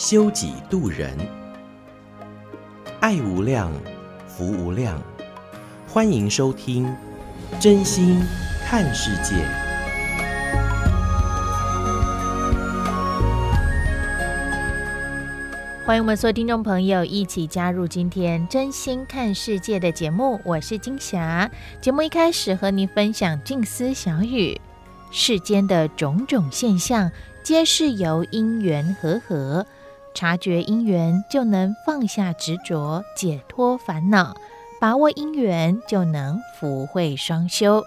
修己度人，爱无量，福无量，欢迎收听真心看世界，欢迎我们所有听众朋友一起加入今天真心看世界的节目。我是金霞。节目一开始和您分享静思小语：世间的种种现象，皆是由因缘和合。察觉因缘，就能放下执着，解脱烦恼；把握因缘，就能福慧双修。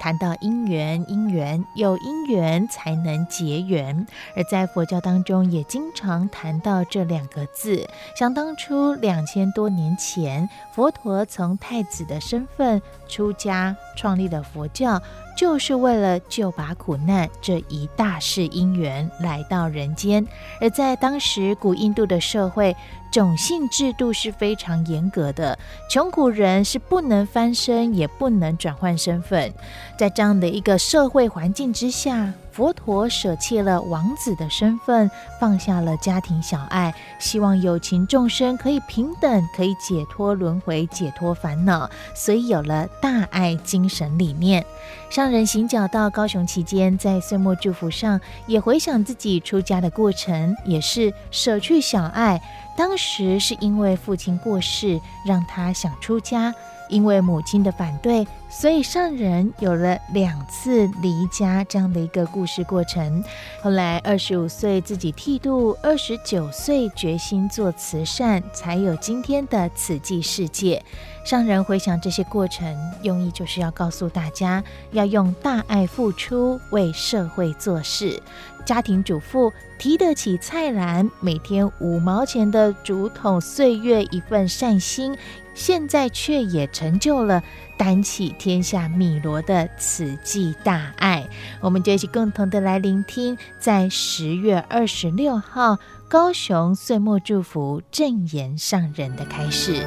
谈到因缘，因缘有因缘才能结缘，而在佛教当中也经常谈到这两个字。想当初两千多年前，佛陀从太子的身份出家，创立了佛教，就是为了救拔苦难这一大世因缘来到人间。而在当时古印度的社会，种姓制度是非常严格的，穷苦人是不能翻身，也不能转换身份。在这样的一个社会环境之下，佛陀舍弃了王子的身份，放下了家庭小爱，希望有情众生可以平等，可以解脱轮回，解脱烦恼，所以有了大爱精神理念。上人行脚到高雄期间，在岁末祝福上也回想自己出家的过程，也是舍去小爱。当时是因为父亲过世，让他想出家。因为母亲的反对，所以上人有了两次离家这样的一个故事过程。后来二十五岁自己剃度，二十九岁决心做慈善，才有今天的慈济世界。上人回想这些过程，用意就是要告诉大家，要用大爱付出，为社会做事。家庭主妇提得起菜篮，每天五毛钱的竹筒岁月一份善心。现在却也成就了担起天下米罗的慈济大爱，我们就一起共同的来聆听，在十月二十六号高雄岁末祝福正言上人的开示。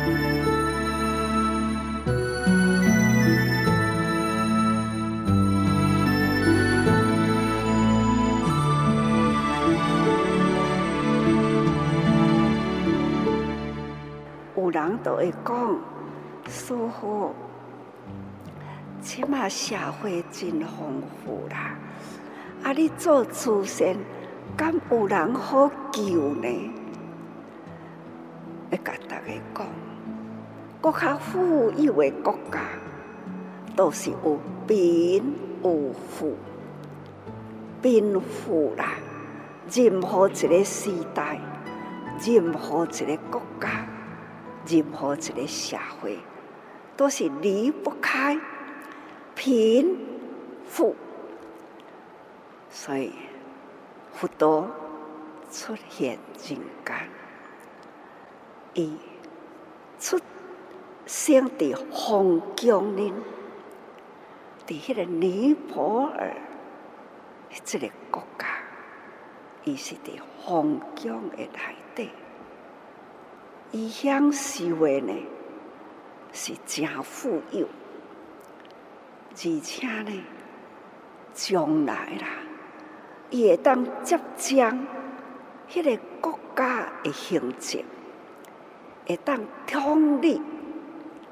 人都会讲，师父，起码社会真丰富啦。啊，你做慈善，敢有人好救呢？要甲大家讲，国较富有的国家，都是有贫有富，贫富啦。任何一个时代，任何一个国家。任何一个社会，都是离不开贫富，所以佛陀出现人间，伊出生在红疆呢，在迄个尼泊尔这个国家，伊是在红疆的内底。伊享受的呢是真富有，而且呢，将来啦，伊会当接掌迄个国家的行政，会当统领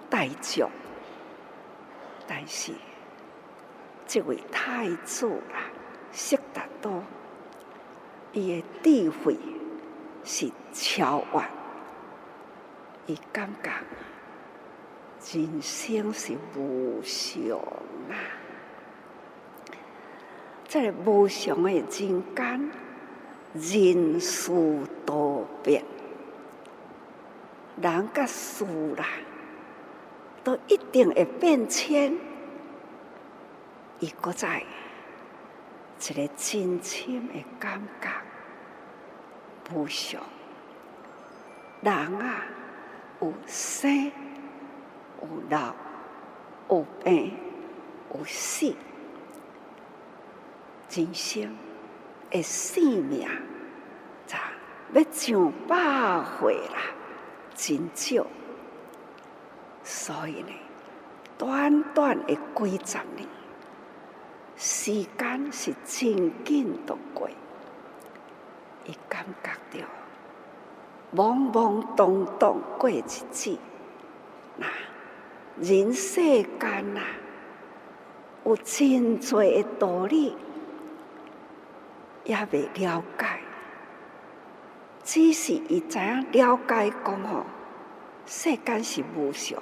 大众。但是，这位太子啦，悉达多，伊的智慧是超越。伊感觉人生是无常啊！在无常的人间，人事多变，人甲事啦，都一定会变迁。伊搁在一个真深的感觉，无常。人啊，有生，有老，有病，有死。人生的生命，咋要上百岁啦？真少。所以呢，短短的几十年，时间是真紧的过。伊感觉到懵懵懂懂过日子，那人世间啊，有真多的道理，也未了解。只是伊知影了解讲吼，世间是无常，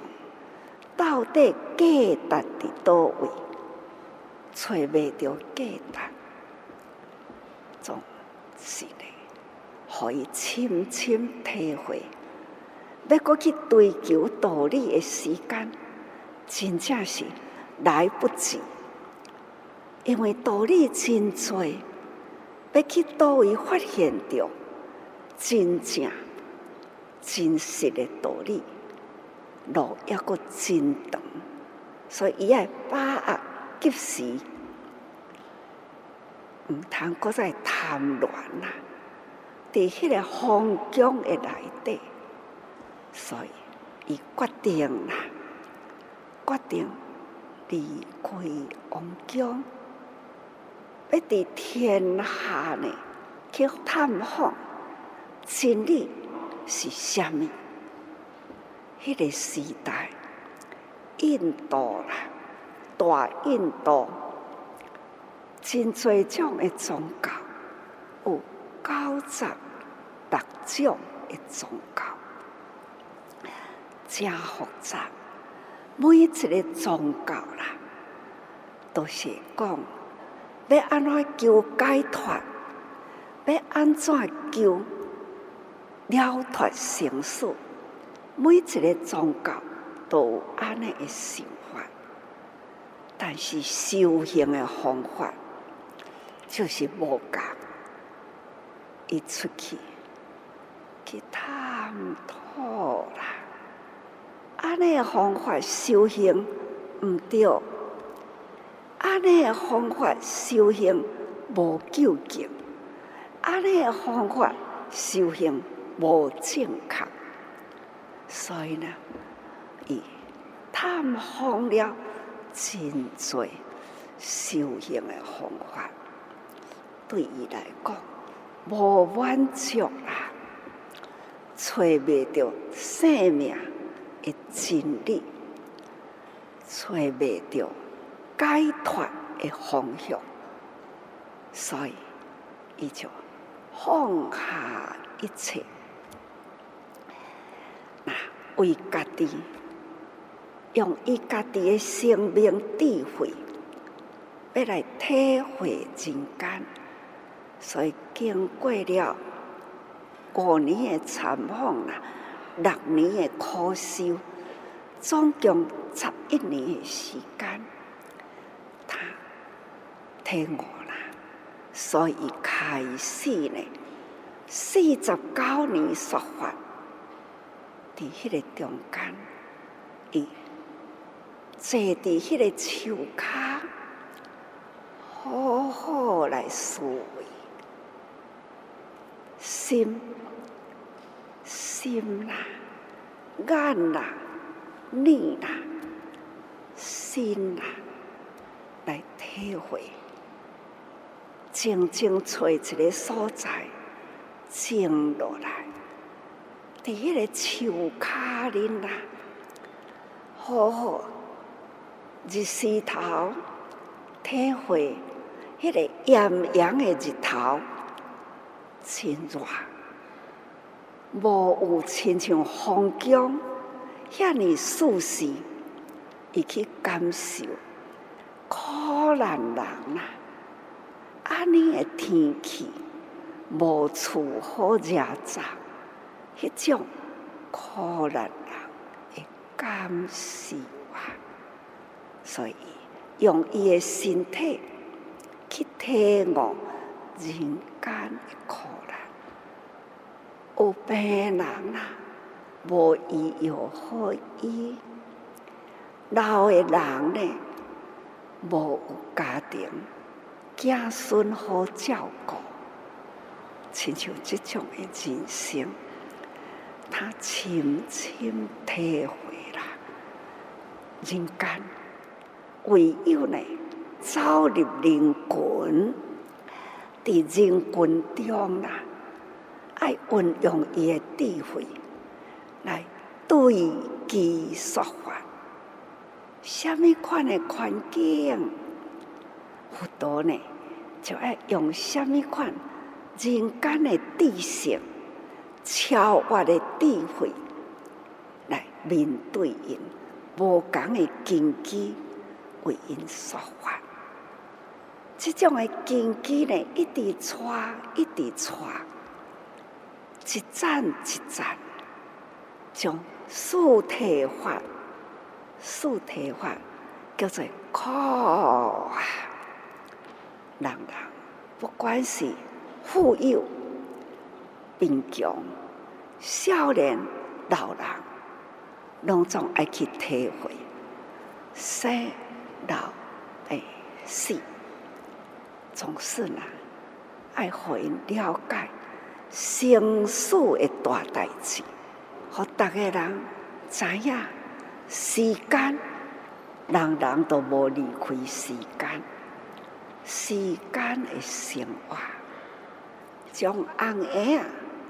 到底价值伫倒位，找袂到价值，总是呢，互伊深深体会，要搁去追求道理的时间，真正是来不及，因为道理真多，要去倒位发现着真正真实的道理，路抑搁真长，所以伊爱把握及时，毋通搁再贪恋啦。伫迄个风疆的内底，所以伊决定啦，决定离开王宫，要伫天下呢去探访真理是虾米？迄个时代，印度啦，大印度，真侪种的宗教，有。九十六种的宗教，真复杂。每一个宗教啦，都是讲要安怎求解脱，要安怎求了脱生死。每一个宗教都有安尼的想法，但是修行的方法就是无共。一出去去探讨啦，安尼个方法修行毋对，安尼个方法修行无究竟，安尼个方法修行无正确，所以呢，伊探访了真多修行的方法，对伊来讲。无满足啦，找袂到生命的真理，找未到解脱的方向，所以伊就放下一切，那为家己用伊家己的生命智慧，要来体会人间。所以经过了五年的参访啦，六年的苦修，总共十一年的时间，他听我啦，所以开始呢，四十九年说法，在迄个中间，伊坐在迄个树下，好好来思维。心、心啦、眼啦、耳啦、心啦，来体会，静静找一个所在，静落来，伫迄个树脚顶啦，好好日时头体会迄个艳阳的日头。真热，无有亲像风景遐尼舒适，伊去感受苦难人啊！安尼的天气，无处好惹杂，迄种苦难人的感受啊！所以用伊的身体去体悟人间的苦。有病人啊，无医药可医；老的人呢，无有家庭，子孙好照顾。亲像这种的人生，他深深体会了。人间唯有呢，走入人群，在人群中啦，爱运用伊的智慧来对其说法。什么款的环境，辅导呢，就爱用什么款人间的知识、超越的智慧来面对因。无共的根基为因说法，这种的根基呢，一直传，一直传，一站一站，将四谛法，四谛法叫做苦啊！人人不管是富有、贫穷、少年、老人。拢总爱去体会生老病死，总是呢爱互因了解生死的大代志，互逐个人知影时间，人人都无离开时间，时间的生活，从红婴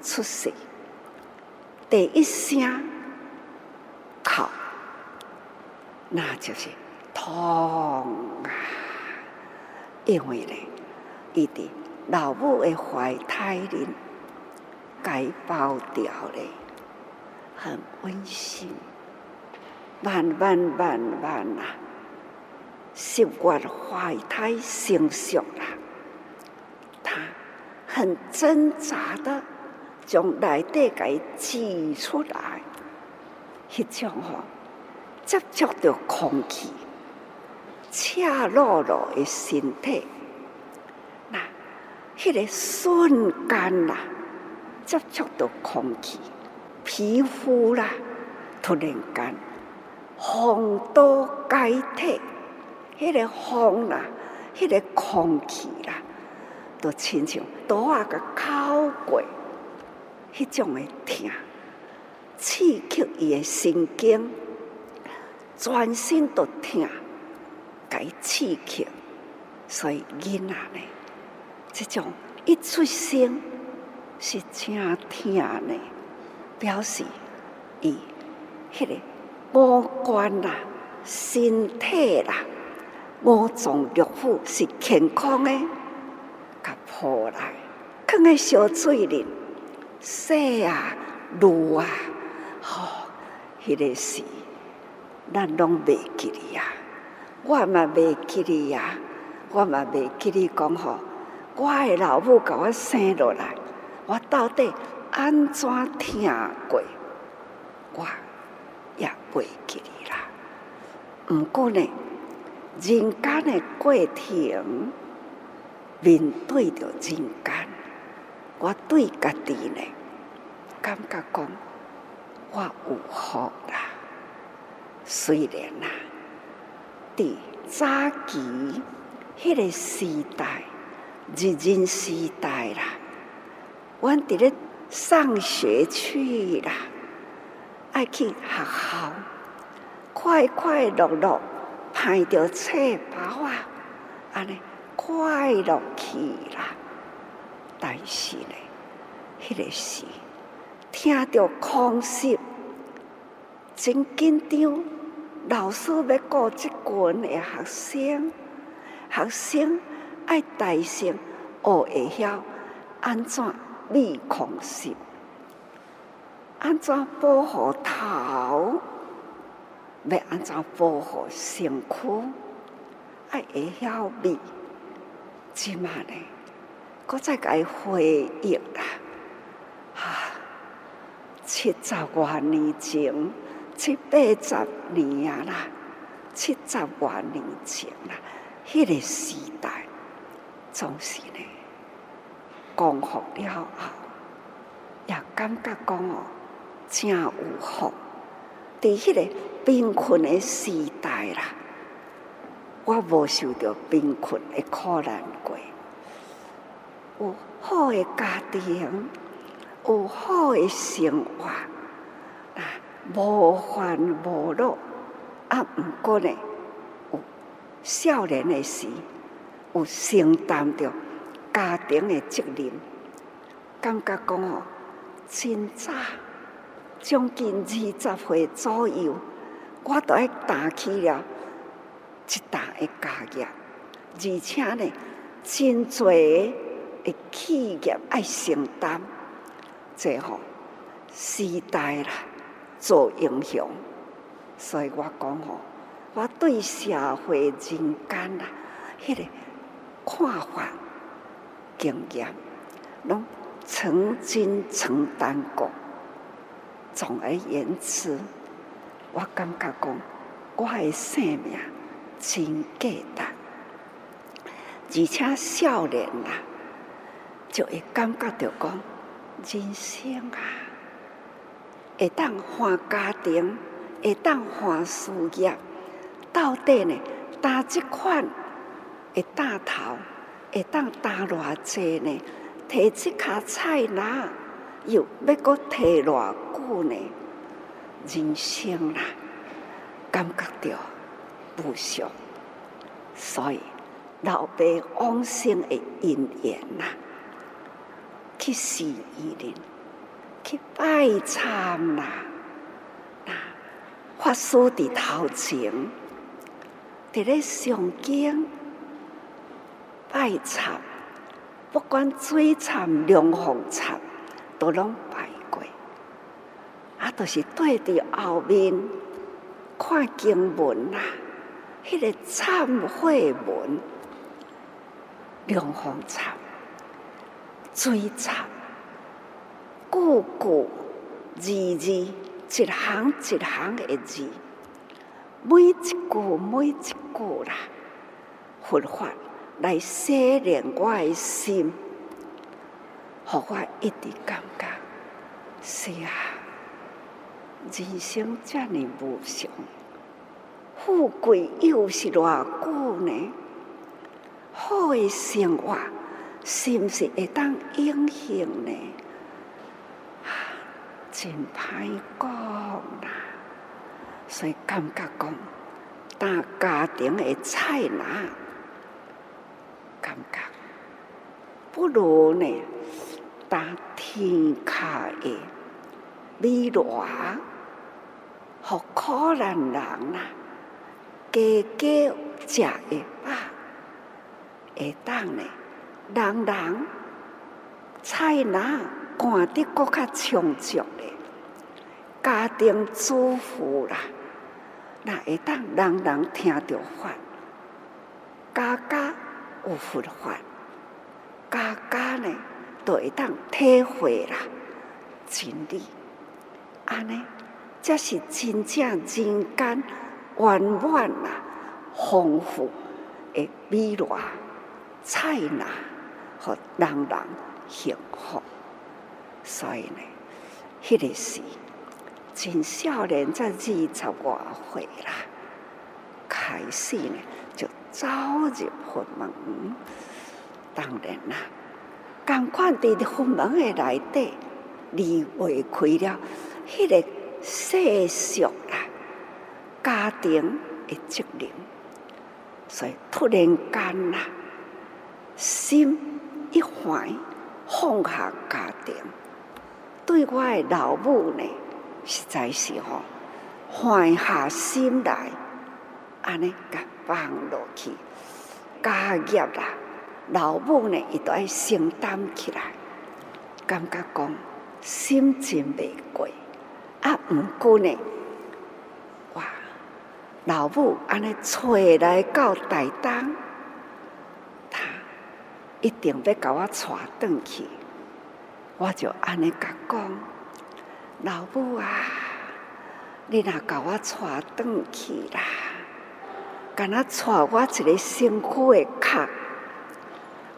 仔出世第一声。哭，那就是痛啊！因为呢，伊伫老母的怀胎里，该包掉嘞，很温馨。慢慢慢慢啊，习惯怀胎成熟了，他很挣扎的从内底给挤出来。迄种吼，接触着空气，赤裸裸的身体，那迄个瞬间啊，接触着空气，皮肤啦，突然间风都解体，迄个风啦，迄个空气啦，都亲像刀啊个敲过，迄种的疼。刺激伊诶神经，全身都疼，该刺激，所以囡仔呢，这种一出生是真疼呢，表示伊迄个五官啦、身体啦、五脏六腑是健康的，甲破来，放在小水里，洗啊、卤啊。吼，迄、个是，咱拢袂记哩呀，我嘛袂记哩呀，我嘛袂记哩讲吼，我的老母甲我生落来，我到底安怎听过，我也袂记哩啦。毋过呢，人间的过程，面对着人间，我对家己呢，感觉讲。我有福啦，虽然啦，伫早期迄个时代，日治时代啦，阮伫咧上学去啦，爱去学校，快快乐乐排着册包啊，安尼快乐去啦，但是呢，迄个时。听着空袭，真紧张。老师要顾即群的学生，学生爱大声学会晓安怎避空袭，安怎保护头，要安怎保护身躯，爱会晓避。即嘛呢？搁再该回忆啦，哈。七十多年前，七八十年啊啦，七十多年前啦，迄、那个时代总是呢，光复了后，也感觉讲哦，真有福。伫迄个贫困的时代啦，我无受到贫困的苦难过，有好的家庭，有好的生活，啊，无烦无恼，啊，毋过呢，有少年的时，有承担着家庭的责任，感觉讲哦，真早。将近二十岁左右，我都爱担起了一大的家业，而且呢，真侪的企业爱承担，最后时代啦做英雄，所以我讲吼，我对社会人间啦，迄个看法经验，拢曾经承担过。总而言之，我感觉讲，我的生命真简单，而且少年啦，就会感觉到讲，人生啊，会当换家庭，会当换事业，到底呢，担这款会担头，会当担偌济呢？提这卡菜啦。又要搁提偌久呢？人生啦，感觉着不俗，所以老爸往生的因缘呐，去寺院里去拜忏啦，那法师伫头前，伫咧上经拜忏，不管水忏、龙凤忏。都拢拜过，啊，都是对伫后面看经文啊，迄、那个忏悔文、龙凤忏、水忏，句句字字，一行一行的字，每一句每一句啦，佛法来洗练我的心。互我一直感觉，是啊，人生这么无常，富贵又是偌久呢？好的生活是毋是会当永恒呢？真歹讲啦！所以感觉讲，当家庭的菜篮，感觉不如呢。当天下的米罗，和可怜人啊，家家食的饱，会当呢，人人菜篮干得阁较充足的，家庭主妇啦，那会当人人听着法，家家有佛法，家家呢？都会当体会啦，真理，安尼，这是真正人间圆满啦、丰富的美乐菜呐，和人人幸福。所以呢，迄、个时真少年，才二十外岁啦，开始呢走入佛门，当然啦。同款伫佛门的内底，离未开了，迄个世俗啦，家庭的责任，所以突然间啦，心一横，放下家庭，对我的老母呢，实在是吼，放下心来，安尼甲放落去，家业啦。老母呢，伊都爱承担起来，感觉讲心情袂过，啊，毋过呢，哇，老母安尼揣来到台东，他一定要甲我带转去，我就安尼甲讲，老母啊，你若甲我带转去啦，敢若带我一个辛苦的壳。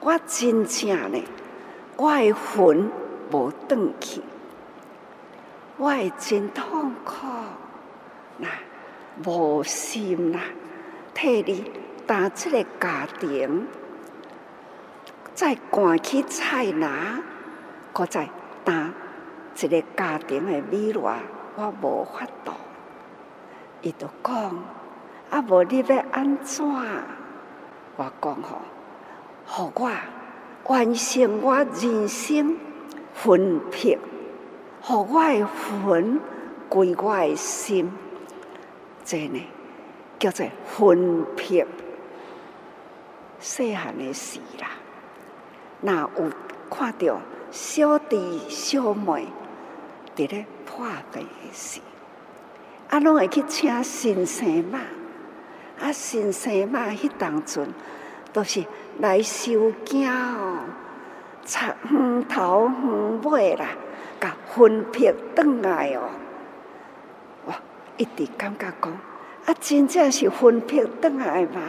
我真正呢，我的魂无转去，我会真痛苦，那无心啦，替你担这个家庭，再赶去菜拿，搁再担一个家庭的未来，我无法度。伊就讲，啊，无你要安怎？我讲吼，互我完成我人生分配，互我的魂归我的心，这呢叫做分配。细汉的时啦，若有看到小弟小妹伫咧破病的时，啊，拢会去请先生嘛。啊，先生嘛，迄当阵都是来收惊哦，插远头尾啦，甲分配转来哦。哇一直感觉讲，啊，真正是分配转来吗？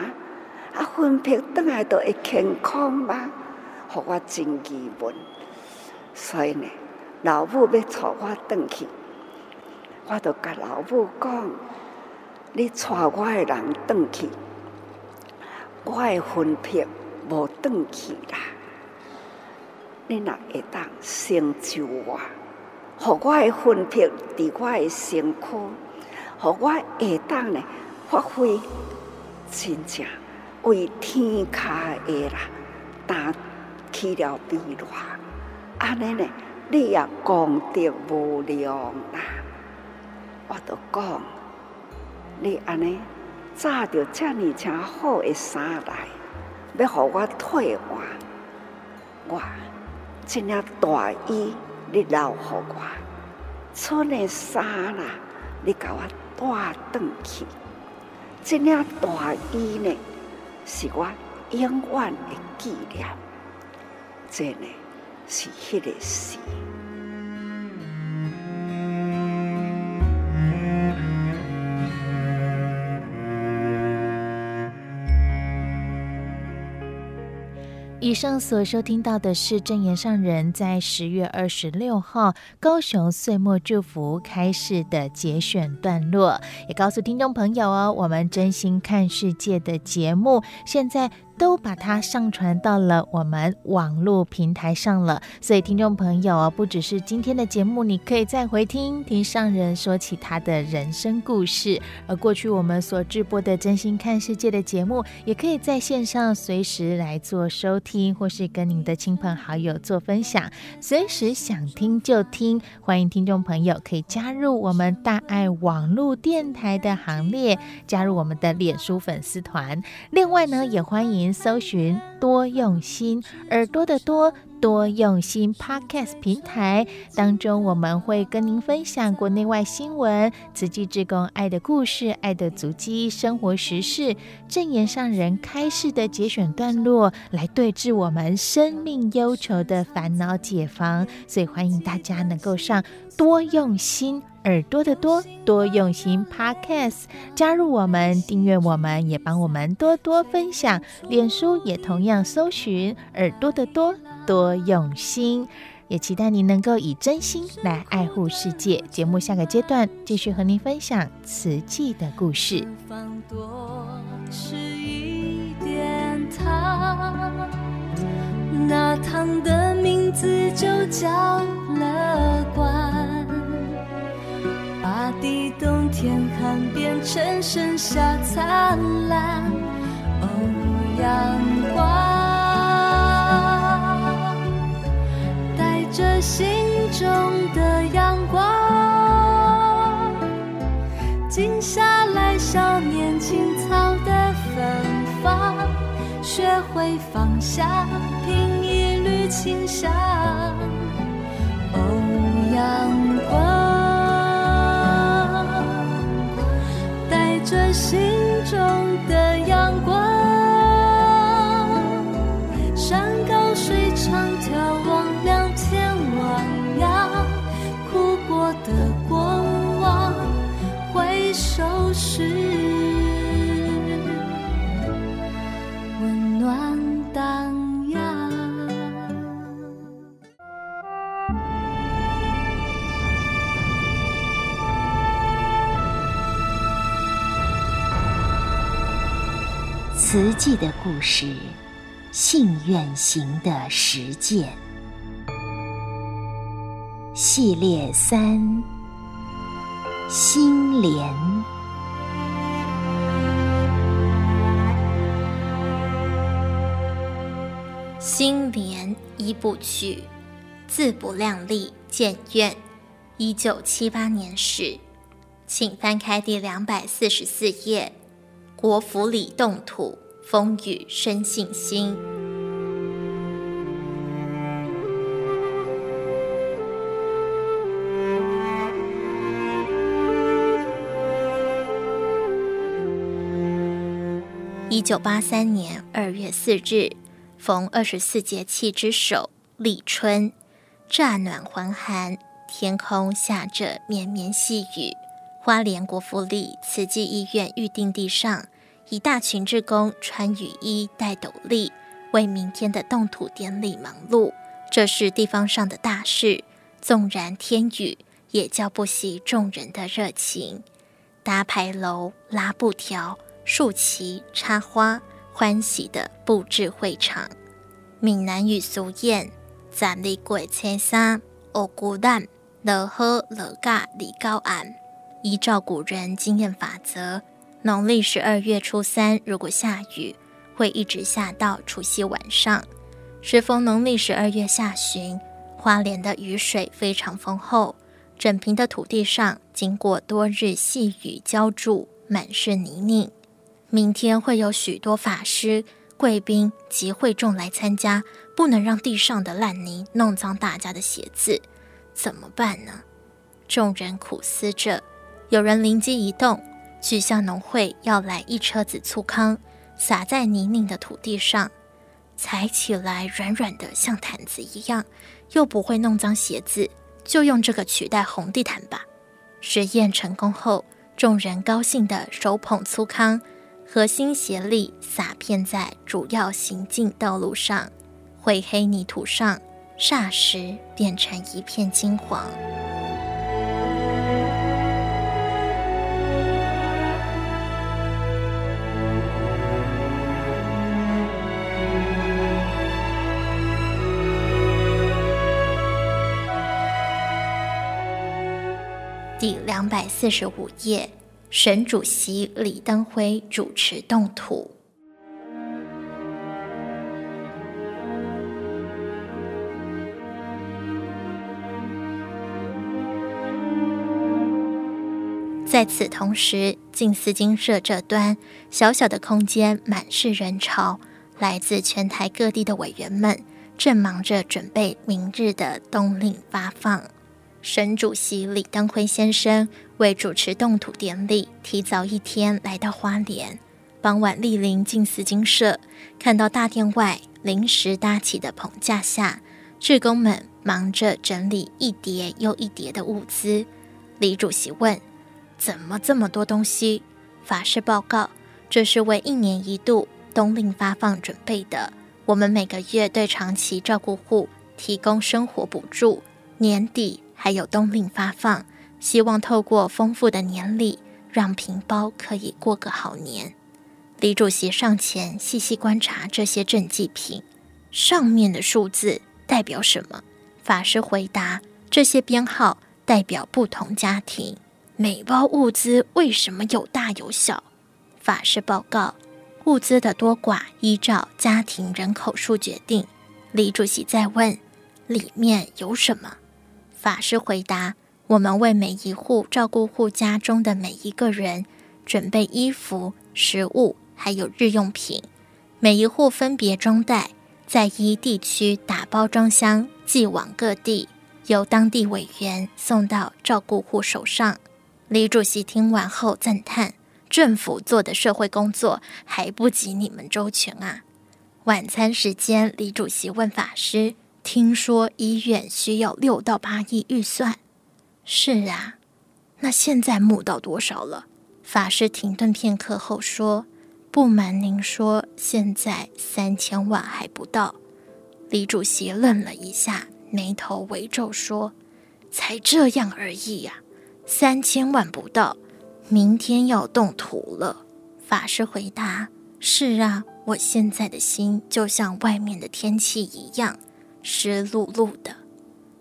啊，分配转来都会健康吗？互我真疑问。所以呢，老母要带我转去，我就甲老母讲。你带我的人转去，我的魂魄无转去啦。你若会当成就我，互我的魂魄伫我的身躯，互我会当呢发挥真正为天下的啦，担起了未来。安尼呢，你也功德无量啦。我都讲。你安尼扎着遮尔诚好的衫来，要互我退换，我这领大衣你留互我，剩的衫啦，你甲我带转去。这领大衣呢，是我永远的纪念。这呢，是迄个时。以上所收听到的是证言上人在十月二十六号高雄岁末祝福开示的节选段落，也告诉听众朋友哦，我们真心看世界的节目现在。都把它上传到了我们网络平台上了，所以听众朋友啊，不只是今天的节目，你可以再回听听上人说起他的人生故事，而过去我们所直播的《真心看世界》的节目，也可以在线上随时来做收听，或是跟您的亲朋好友做分享，随时想听就听。欢迎听众朋友可以加入我们大爱网络电台的行列，加入我们的脸书粉丝团。另外呢，也欢迎。搜寻多用心耳朵的多多用心 Podcast 平台当中，我们会跟您分享国内外新闻、慈济志工爱的故事、爱的足迹、生活时事、正言上人开示的节选段落，来对治我们生命忧愁的烦恼解方。所以欢迎大家能够上多用心。耳朵的多多用心 Podcast，加入我们，订阅我们，也帮我们多多分享。脸书也同样搜寻耳朵的多多用心，也期待您能够以真心来爱护世界。节目下个阶段继续和您分享慈济的故事。多吃一点糖，那糖的名字就叫乐观。把地洞天寒变成盛夏灿烂，哦，阳光着心中的阳光，静下来少年青草的芬芳，学会放下，品一缕清香，哦，阳光。带着心中的阳光，收拾温暖荡漾。慈济的故事信愿行的实践。系列三心莲。心莲一部曲，自不量力建院，一九七八年始，请翻开第两百四十四页。国府里动土，风雨生信心。九八三年二月四日，逢二十四节气之首，立春，乍暖还寒，天空下着绵绵细雨。花莲国府里慈济医院预定地上，一大群志工穿雨衣、戴斗笠，为明天的动土典礼忙碌。这是地方上的大事，纵然天雨，也浇不熄众人的热情。搭牌楼、拉布条、竖旗、插花，欢喜地布置会场。闽南语俗谚：“十二月初三，乌龟蛋，落好落假离高岸。”依照古人经验法则。农历十二月初三，如果下雨，会一直下到除夕晚上。时逢农历十二月下旬，花莲的雨水非常丰厚，整平的土地上经过多日细雨浇筑，满是泥泞。明天会有许多法师、贵宾及会众来参加，不能让地上的烂泥弄脏大家的鞋子，怎么办呢？众人苦思着，有人灵机一动。许下农会要来一车子粗糠，撒在泥泞的土地上，踩起来软软的，像毯子一样，又不会弄脏鞋子，就用这个取代红地毯吧。实验成功后，众人高兴地手捧粗糠，核心协力撒遍在主要行进道路上，灰黑泥土上，霎时变成一片金黄。第两百四十五页，省主席李登辉主持动土。在此同时，近思金社这端小小的空间满是人潮，来自全台各地的委员们正忙着准备明日的冬令发放。省主席李登辉先生为主持动土典礼，提早一天来到花莲。傍晚莅临静思精舍，看到大殿外临时搭起的棚架下，志工们忙着整理一叠又一叠的物资。李主席问：“怎么这么多东西？”法师报告：“这是为一年一度冬令发放准备的。我们每个月对长期照顾户提供生活补助，年底。”还有冬令发放，希望透过丰富的年礼，让平包可以过个好年。李主席上前细细观察这些赈济品，上面的数字代表什么？法师回答：这些编号代表不同家庭，每包物资为什么有大有小？法师报告：物资的多寡依照家庭人口数决定。李主席再问：里面有什么？法师回答：“我们为每一户照顾户家中的每一个人准备衣服、食物，还有日用品。每一户分别装袋，在一地区打包装箱，寄往各地，由当地委员送到照顾户手上。”李主席听完后赞叹：“政府做的社会工作还不及你们周全啊！”晚餐时间，李主席问法师。听说医院需要六到八亿预算，是啊，那现在募到多少了？法师停顿片刻后说：“不瞒您说，现在三千万还不到。”李主席愣了一下，眉头微皱说：“才这样而已呀，三千万不到，明天要动土了。”法师回答：“是啊，我现在的心就像外面的天气一样湿漉漉的。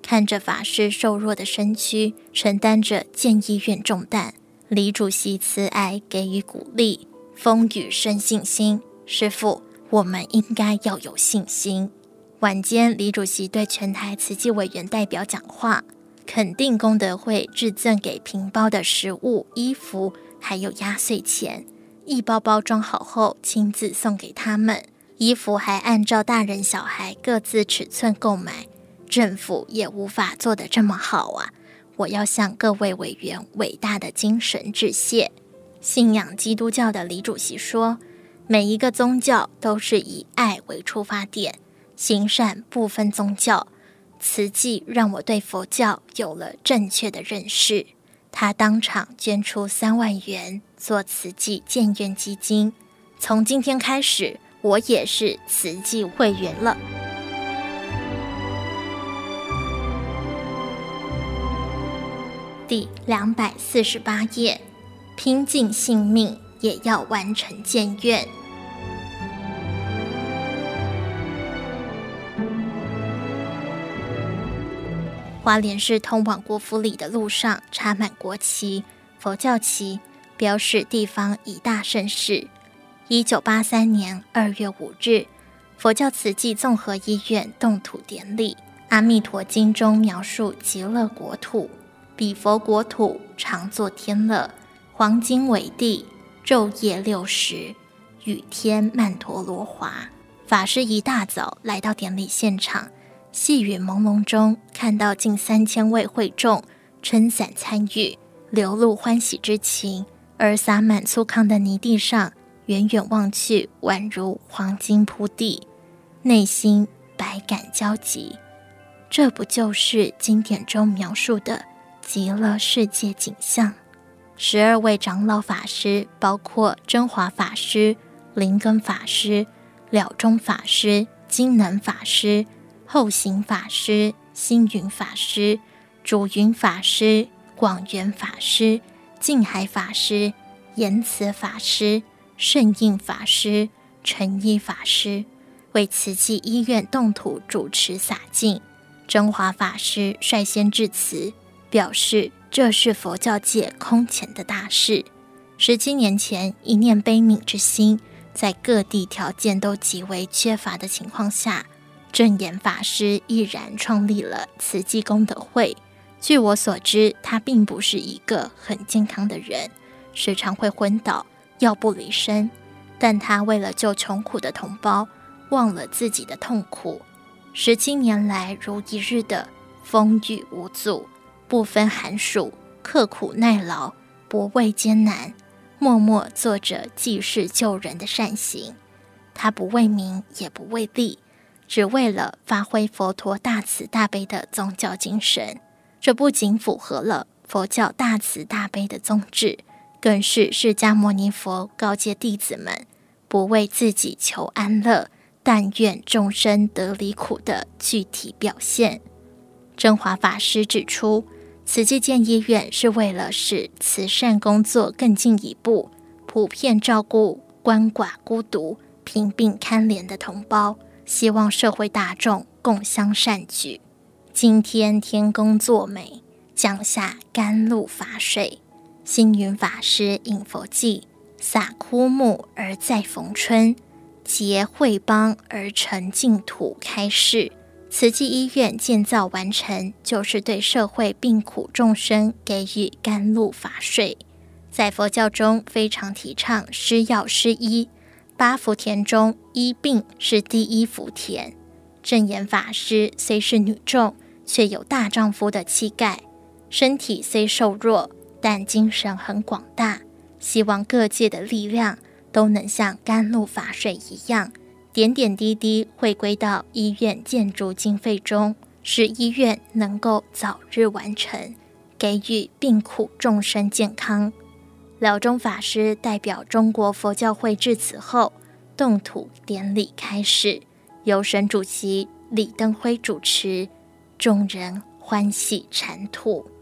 看着法师瘦弱的身躯，承担着建医院重担，李主席慈爱给予鼓励，风雨生信心。师父，我们应该要有信心。晚间，李主席对全台慈济委员代表讲话，肯定功德会致赠给平包的食物、衣服，还有压岁钱，一包包装好后亲自送给他们。衣服还按照大人小孩各自尺寸购买。政府也无法做得这么好啊！我要向各位委员伟大的精神致谢。信仰基督教的李主席说：“每一个宗教都是以爱为出发点，行善不分宗教。慈济让我对佛教有了正确的认识。”他当场捐出三万元做慈济建院基金。从今天开始，我也是慈济会员了。第两百四十八页，拼尽性命也要完成建院。花莲市通往国府里的路上插满国旗、佛教旗，标示地方一大盛事。一九八三年二月五日，佛教慈济综合医院动土典礼，《阿弥陀经》中描述极乐国土。彼佛国土常作天乐，黄金为地，昼夜六时，雨天曼陀罗华。法师一大早来到典礼现场，细雨朦胧中看到近三千位会众撑伞参与，流露欢喜之情。而洒满粗糠的泥地上，远远望去宛如黄金铺地，内心百感交集。这不就是经典中描述的？极乐世界景象，十二位长老法师，包括真华法师、灵根法师、了中法师、金能法师、后行法师、星云法师、主云法师、广元法师、静海法师、延慈法师、圣印法师、陈一法师，为慈济医院动土主持洒净。真华法师率先致辞。表示这是佛教界空前的大事。十七年前，一念悲悯之心，在各地条件都极为缺乏的情况下，证严法师毅然创立了慈济功德会。据我所知，他并不是一个很健康的人，时常会昏倒，药不离身。但他为了救穷苦的同胞，忘了自己的痛苦。十七年来，如一日的风雨无阻。不分寒暑，刻苦耐劳，不畏艰难，默默做着济世救人的善行。他不为名，也不为利，只为了发挥佛陀大慈大悲的宗教精神。这不仅符合了佛教大慈大悲的宗旨，更是释迦牟尼佛告诫弟子们不为自己求安乐，但愿众生得离苦的具体表现。真华法师指出。慈济建医院是为了使慈善工作更进一步，普遍照顾鳏寡孤独、贫病堪怜的同胞，希望社会大众共襄善举。今天天公作美，降下甘露法水，星云法师引佛偈，洒枯木而再逢春，结惠邦而成净土开示。慈济医院建造完成，就是对社会病苦众生给予甘露法水。在佛教中，非常提倡施药施医，八福田中医病是第一福田。正言法师虽是女众，却有大丈夫的气概，身体虽瘦弱，但精神很广大。希望各界的力量都能像甘露法水一样。点点滴滴会归到医院建筑经费中，使医院能够早日完成，给予病苦众生健康。了中法师代表中国佛教会致辞后，动土典礼开始，由省主席李登辉主持，众人欢喜禅吐。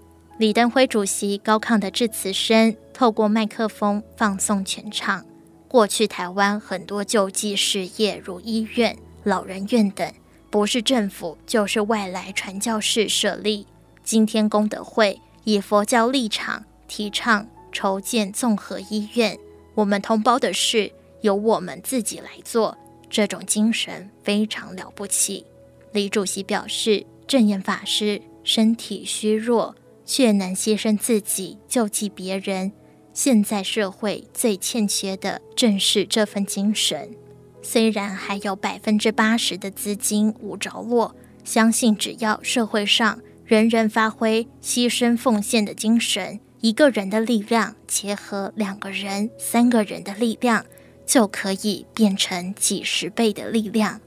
李登辉主席高亢的致辞声透过麦克风放送全场。过去台湾很多救济事业，如医院、老人院等，不是政府就是外来传教士设立。今天功德会以佛教立场提倡筹建综合医院，我们同胞的事由我们自己来做，这种精神非常了不起。李主席表示，证严法师身体虚弱，却能牺牲自己救济别人。现在社会最欠缺的正是这份精神。虽然还有百分之八十的资金无着落，相信只要社会上人人发挥牺牲奉献的精神，一个人的力量结合两个人、三个人的力量，就可以变成几十倍的力量。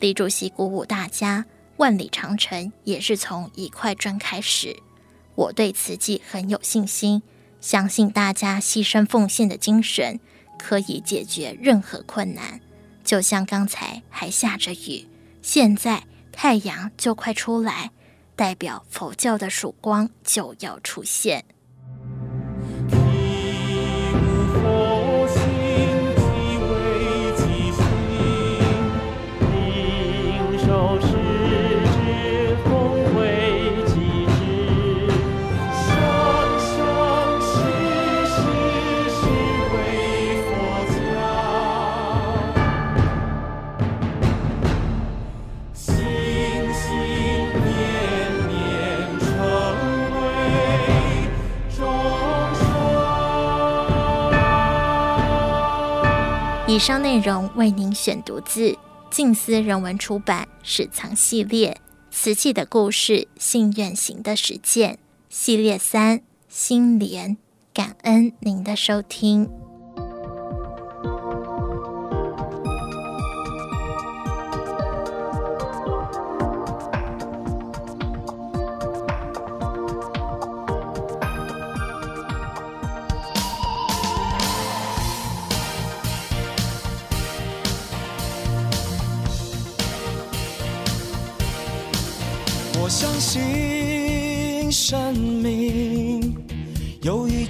李主席鼓舞大家，万里长城也是从一块砖开始。我对慈济很有信心。相信大家牺牲奉献的精神可以解决任何困难，就像刚才还下着雨，现在太阳就快出来，代表佛教的曙光就要出现。以上内容为您选读自静思人文出版史藏系列《瓷器的故事：信愿行的实践》系列三《心莲》，感恩您的收听。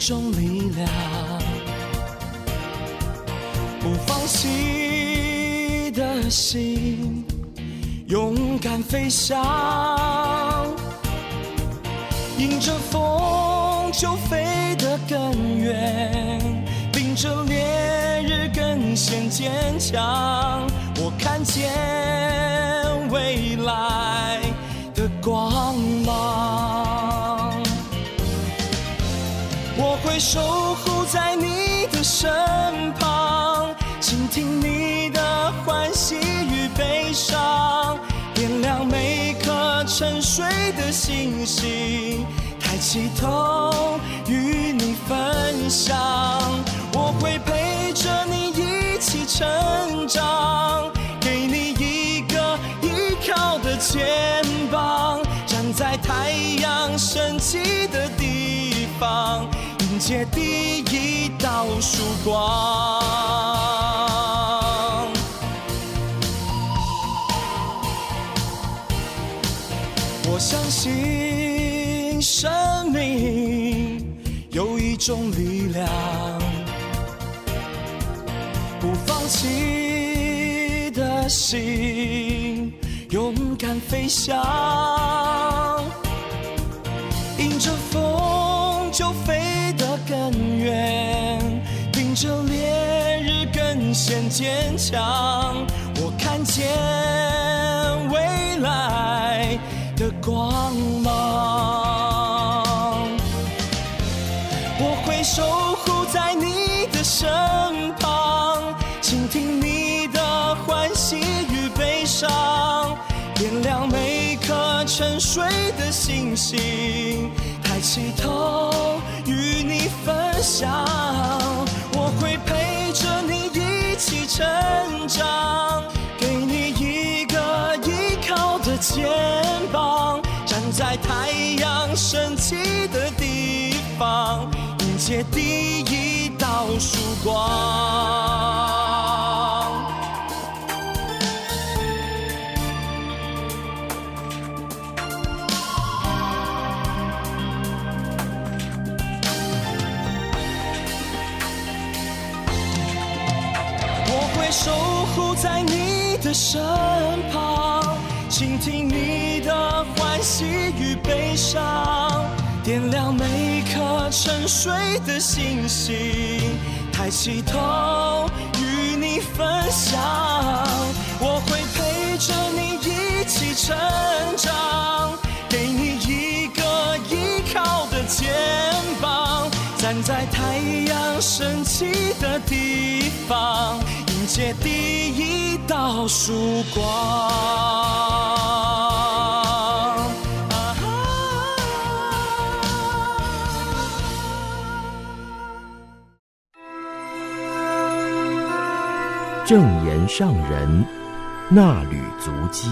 种力量，不放弃的心，勇敢飞翔，迎着风就飞得更远，迎着烈日更显坚强。我看见未来的。光会守护在你的身旁，倾听你的欢喜与悲伤，点亮每颗沉睡的星星，抬起头与你分享，我会陪着你一起成长，给你一个依靠的肩膀。站在太阳升起的地方，迎接第一道曙光。我相信生命有一种力量，不放弃的心。勇敢飞翔，迎着风就飞显坚强。我看见未来的光芒，我会守护在你的身旁，倾听你的欢喜与悲伤。点亮每颗沉睡的星星，抬起头与你分享，成长，给你一个依靠的肩膀，站在太阳升起的地方，迎接第一道曙光。在你的身旁，倾听你的欢喜与悲伤，点亮每颗沉睡的星星，抬起头与你分享。我会陪着你一起成长，给你一个依靠的肩膀，站在太阳升起的地方。迎接第一道曙光。正言上人那履足迹。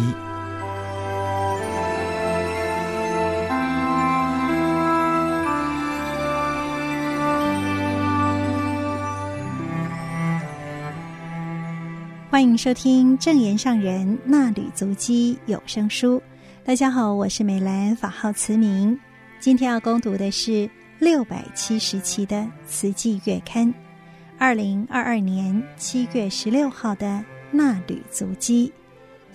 欢迎收听《正言上人纳履足迹》有声书。大家好，我是美兰，法号慈明。今天要攻读的是六百七十期的《慈济月刊》，二零二二年七月十六号的《纳履足迹》，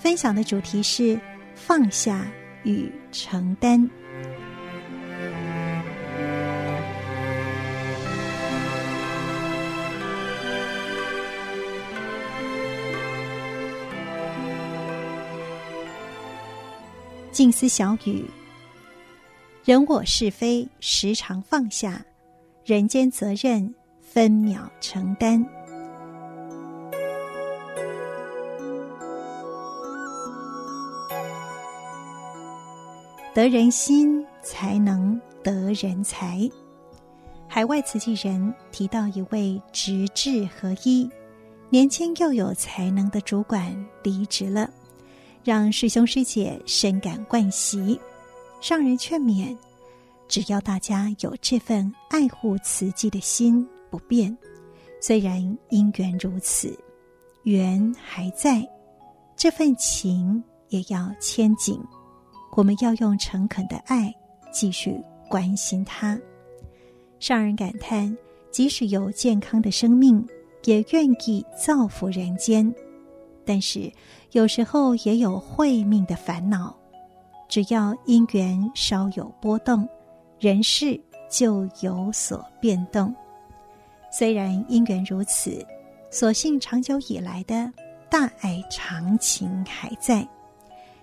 分享的主题是放下与承担。静思小语：人我是非时常放下，人间责任分秒承担。得人心才能得人才。海外瓷器人提到一位直智合一、年轻又有才能的主管离职了。让师兄师姐深感惋惜，上人劝勉：只要大家有这份爱护慈济的心不变，虽然因缘如此，缘还在，这份情也要牵紧。我们要用诚恳的爱继续关心他。上人感叹：即使有健康的生命，也愿意造福人间。但是有时候也有慧命的烦恼，只要因缘稍有波动，人事就有所变动。虽然因缘如此，所幸长久以来的大爱长情还在，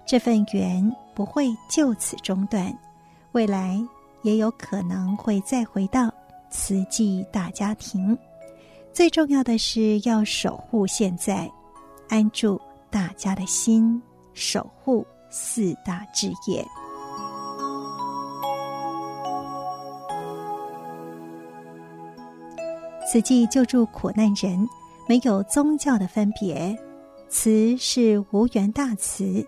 这份缘不会就此中断，未来也有可能会再回到慈济大家庭。最重要的是要守护现在。安住大家的心，守护四大志业。慈济救助苦难人，没有宗教的分别。慈是无缘大慈，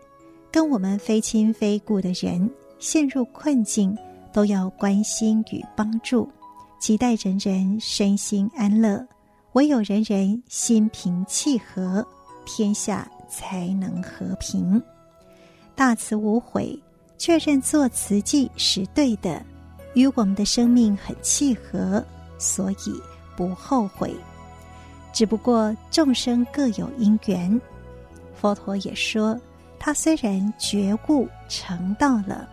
跟我们非亲非故的人陷入困境，都要关心与帮助，期待人人身心安乐。唯有人人心平气和。天下才能和平，大慈无悔，确认做慈济是对的，与我们的生命很契合，所以不后悔。只不过众生各有因缘，佛陀也说，他虽然觉悟成道了，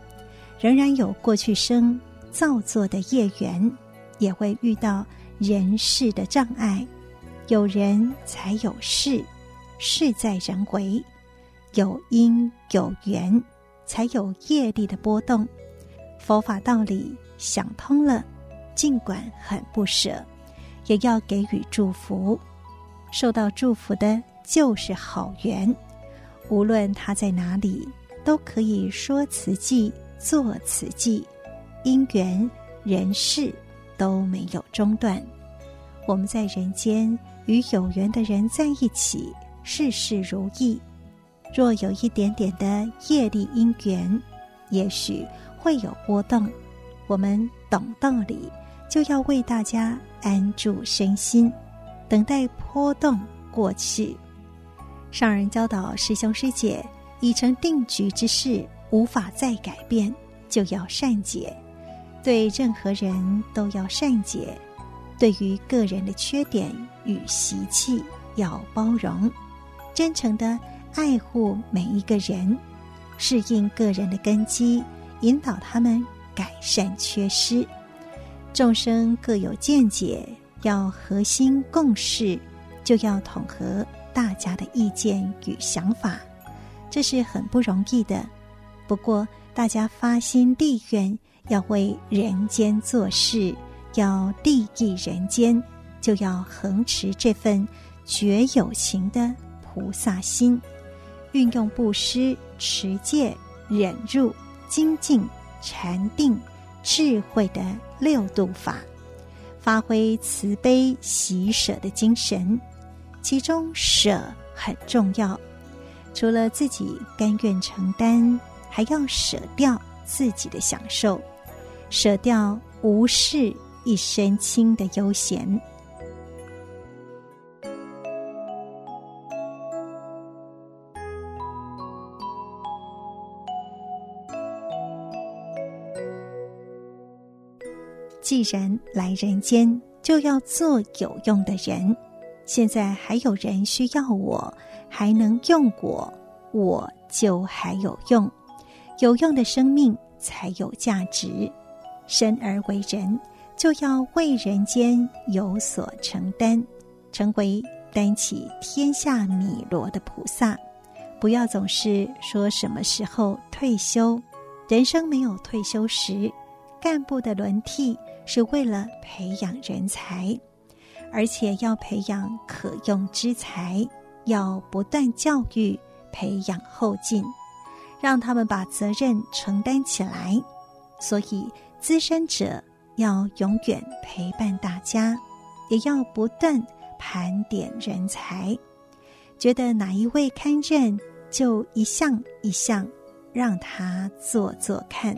仍然有过去生造作的业缘，也会遇到人事的障碍，有人才有事。事在人为，有因有缘，才有业力的波动。佛法道理想通了，尽管很不舍，也要给予祝福。受到祝福的就是好缘，无论他在哪里，都可以说慈济、做慈济，因缘人事都没有中断。我们在人间与有缘的人在一起。事事如意，若有一点点的业力因缘，也许会有波动。我们懂道理，就要为大家安住身心，等待波动过去。上人教导师兄师姐，已成定局之事，无法再改变，就要善解。对任何人都要善解，对于个人的缺点与习气。要包容，真诚的爱护每一个人，适应个人的根基，引导他们改善缺失。众生各有见解，要核心共事，就要统合大家的意见与想法，这是很不容易的。不过，大家发心立愿，要为人间做事，要利益人间，就要恒持这份绝有情的菩萨心，运用布施、持戒、忍辱、精进、禅定、智慧的六度法，发挥慈悲喜舍的精神。其中舍很重要，除了自己甘愿承担。还要舍掉自己的享受，舍掉无事一身轻的悠闲。既然来人间，就要做有用的人。现在还有人需要我，还能用我，我就还有用。有用的生命才有价值。生而为人，就要为人间有所承担，成为担起天下米罗的菩萨。不要总是说什么时候退休，人生没有退休时。干部的轮替是为了培养人才，而且要培养可用之才，要不断教育，培养后进。让他们把责任承担起来，所以资深者要永远陪伴大家，也要不断盘点人才。觉得哪一位堪任，就一项一项让他做做看，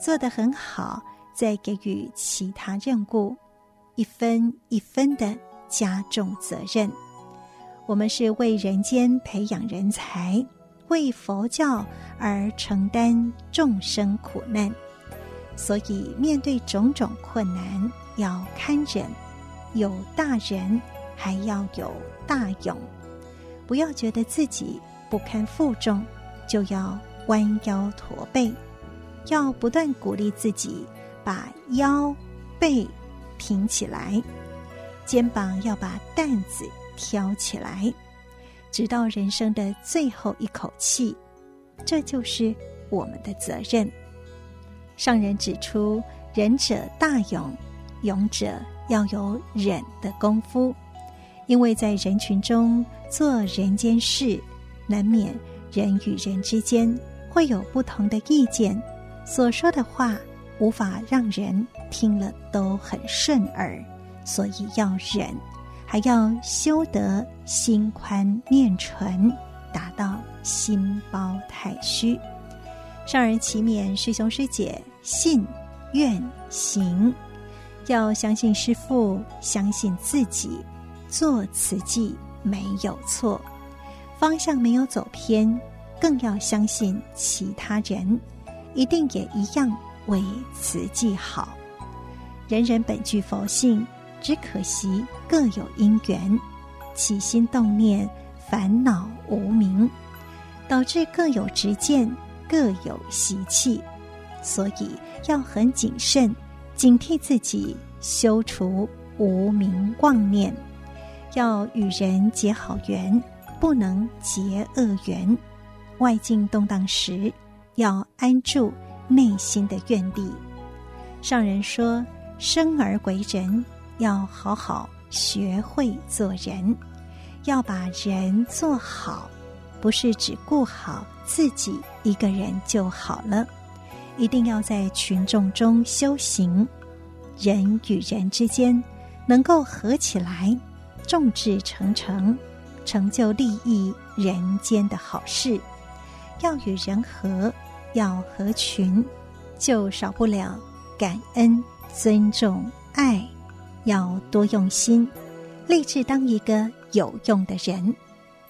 做得很好，再给予其他任务，一分一分的加重责任。我们是为人间培养人才。为佛教而承担众生苦难，所以面对种种困难要堪忍，有大人还要有大勇，不要觉得自己不堪负重，就要弯腰驼背，要不断鼓励自己把腰背挺起来，肩膀要把担子挑起来。直到人生的最后一口气，这就是我们的责任。上人指出，忍者大勇，勇者要有忍的功夫，因为在人群中做人间事，难免人与人之间会有不同的意见，所说的话无法让人听了都很顺耳，所以要忍。还要修得心宽面纯，达到心包太虚。上人祈勉师兄师姐信愿行，要相信师父，相信自己，做此计没有错，方向没有走偏，更要相信其他人一定也一样为慈济好。人人本具佛性。只可惜各有因缘，起心动念，烦恼无明，导致各有执见，各有习气，所以要很谨慎，警惕自己，修除无明妄念，要与人结好缘，不能结恶缘。外境动荡时，要安住内心的愿力。上人说：“生而为人。”要好好学会做人，要把人做好，不是只顾好自己一个人就好了，一定要在群众中修行，人与人之间能够合起来，众志成城，成就利益人间的好事。要与人和，要合群，就少不了感恩、尊重、爱。要多用心，立志当一个有用的人，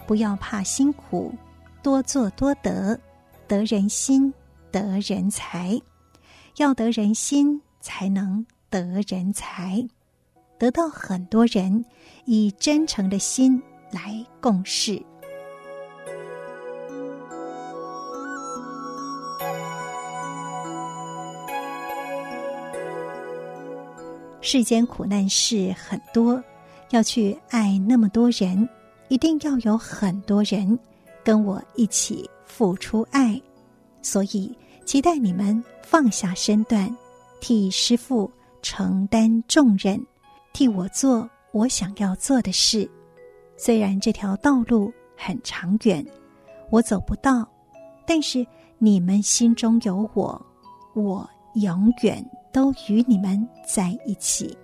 不要怕辛苦，多做多得，得人心，得人才。要得人心，才能得人才。得到很多人以真诚的心来共事。世间苦难事很多，要去爱那么多人，一定要有很多人跟我一起付出爱。所以，期待你们放下身段，替师父承担重任，替我做我想要做的事。虽然这条道路很长远，我走不到，但是你们心中有我，我永远都与你们在一起。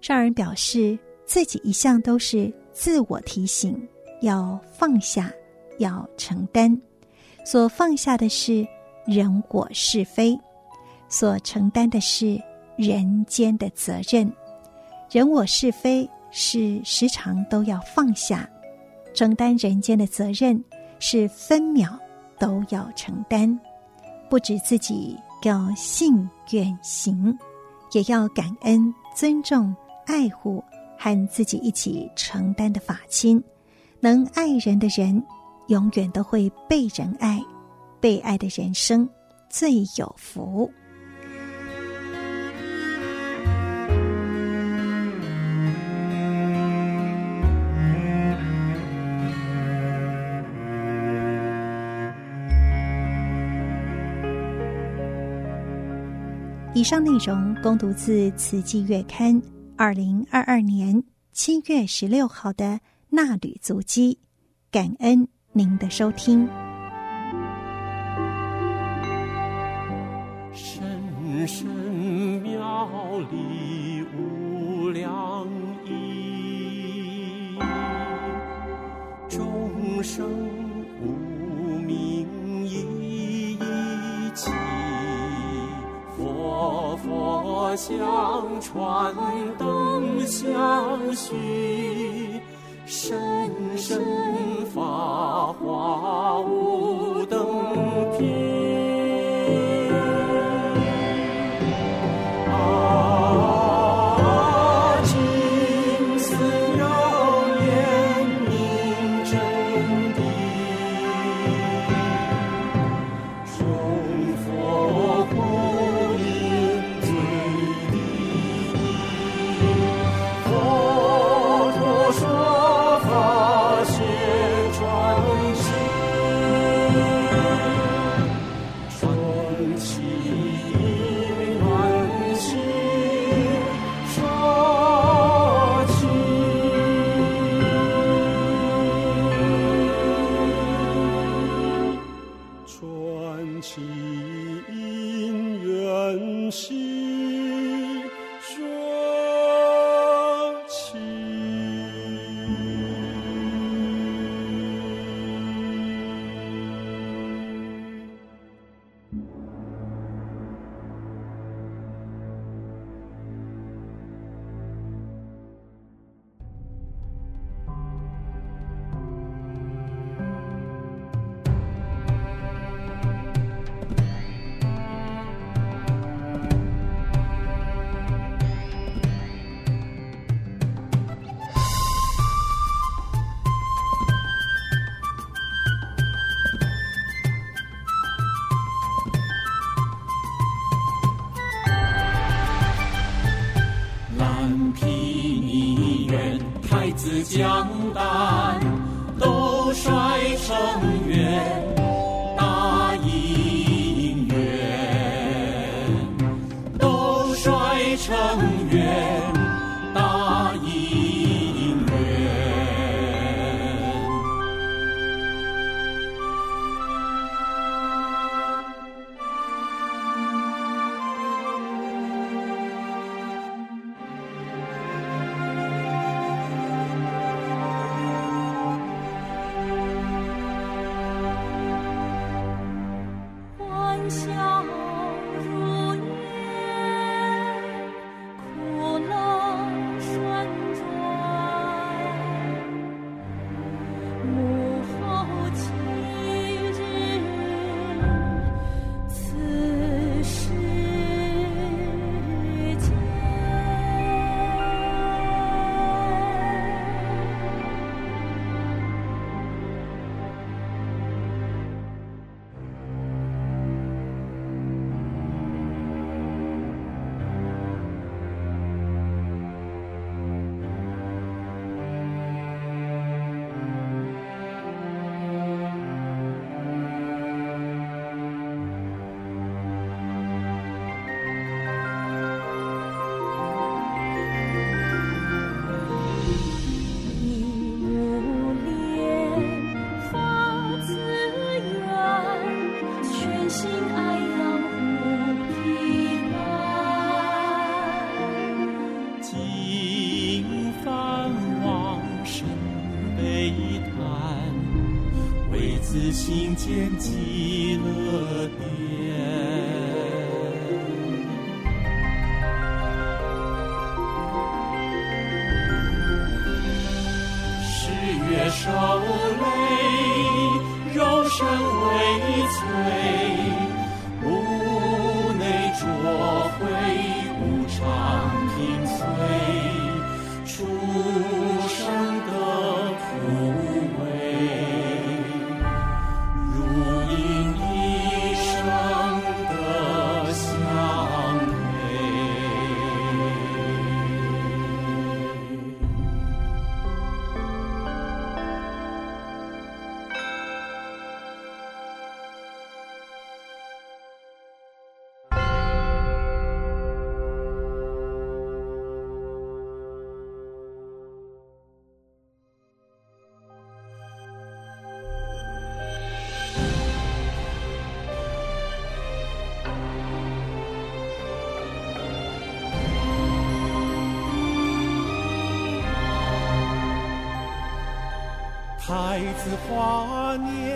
上人表示自己一向都是自我提醒，要放下，要承担。所放下的是人我是非，所承担的是人间的责任。人我是非是时常都要放下，承担人间的责任是分秒都要承担。不止自己要信愿行，也要感恩、尊重、爱护和自己一起承担的法亲。能爱人的人，永远都会被人爱，被爱的人生最有福。以上内容供读自《慈济月刊》二零二二年七月十六号的纳履足迹，感恩您的收听。深深佛相传灯相续，深深法华无太子华年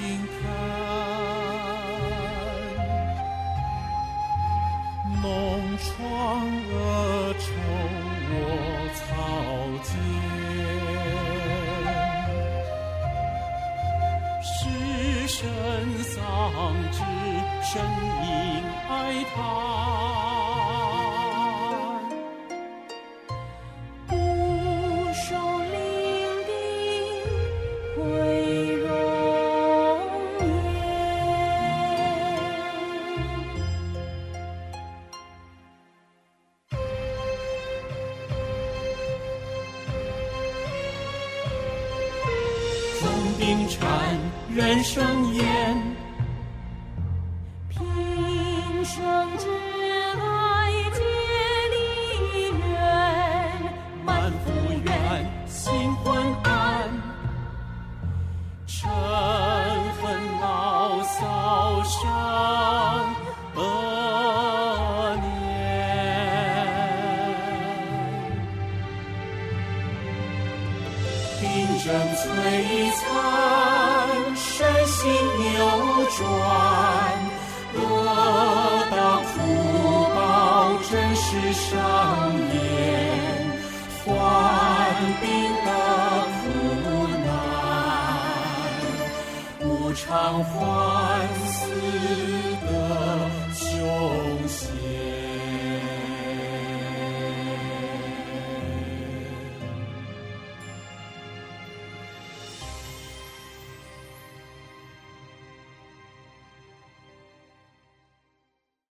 心看，浓妆恶愁我草间，失身丧志，声音哀叹。说。